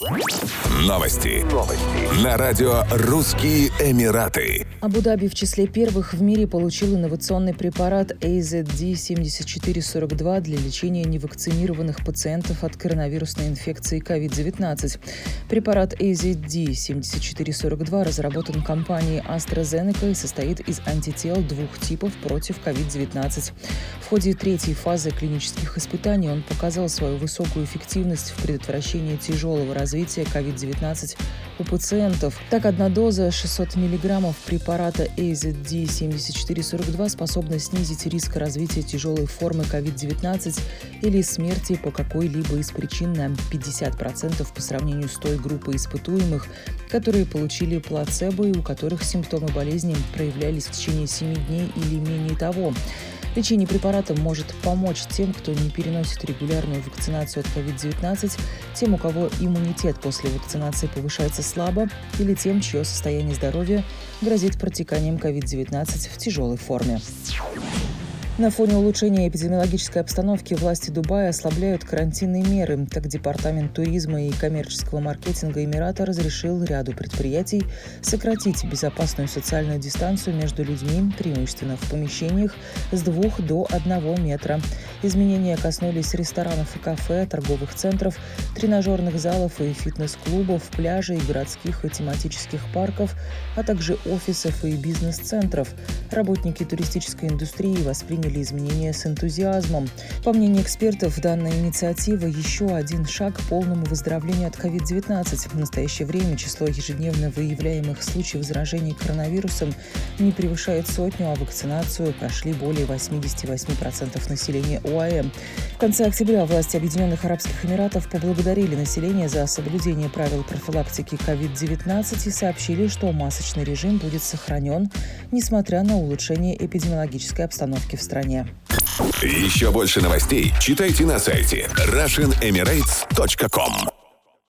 Новости. Новости. На радио «Русские Эмираты». Абу-Даби в числе первых в мире получил инновационный препарат AZD7442 для лечения невакцинированных пациентов от коронавирусной инфекции COVID-19. Препарат AZD7442 разработан компанией AstraZeneca и состоит из антител двух типов против COVID-19. В ходе третьей фазы клинических испытаний он показал свою высокую эффективность в предотвращении тяжелого развития COVID-19 у пациентов. Так, одна доза 600 мг препарата AZD7442 способна снизить риск развития тяжелой формы COVID-19 или смерти по какой-либо из причин на 50% по сравнению с той группой испытуемых, которые получили плацебо и у которых симптомы болезни проявлялись в течение 7 дней или менее того. Лечение препаратом может помочь тем, кто не переносит регулярную вакцинацию от COVID-19, тем, у кого иммунитет после вакцинации повышается слабо, или тем, чье состояние здоровья грозит протеканием COVID-19 в тяжелой форме. На фоне улучшения эпидемиологической обстановки власти Дубая ослабляют карантинные меры. Так, Департамент туризма и коммерческого маркетинга Эмирата разрешил ряду предприятий сократить безопасную социальную дистанцию между людьми, преимущественно в помещениях, с двух до одного метра. Изменения коснулись ресторанов и кафе, торговых центров, тренажерных залов и фитнес-клубов, пляжей, городских и тематических парков, а также офисов и бизнес-центров. Работники туристической индустрии восприняли приняли изменения с энтузиазмом. По мнению экспертов, данная инициатива – еще один шаг к полному выздоровлению от COVID-19. В настоящее время число ежедневно выявляемых случаев заражения коронавирусом не превышает сотню, а вакцинацию прошли более 88% населения УАЭ. В конце октября власти Объединенных Арабских Эмиратов поблагодарили население за соблюдение правил профилактики COVID-19 и сообщили, что масочный режим будет сохранен, несмотря на улучшение эпидемиологической обстановки в стране. Еще больше новостей читайте на сайте RussianEmirates.com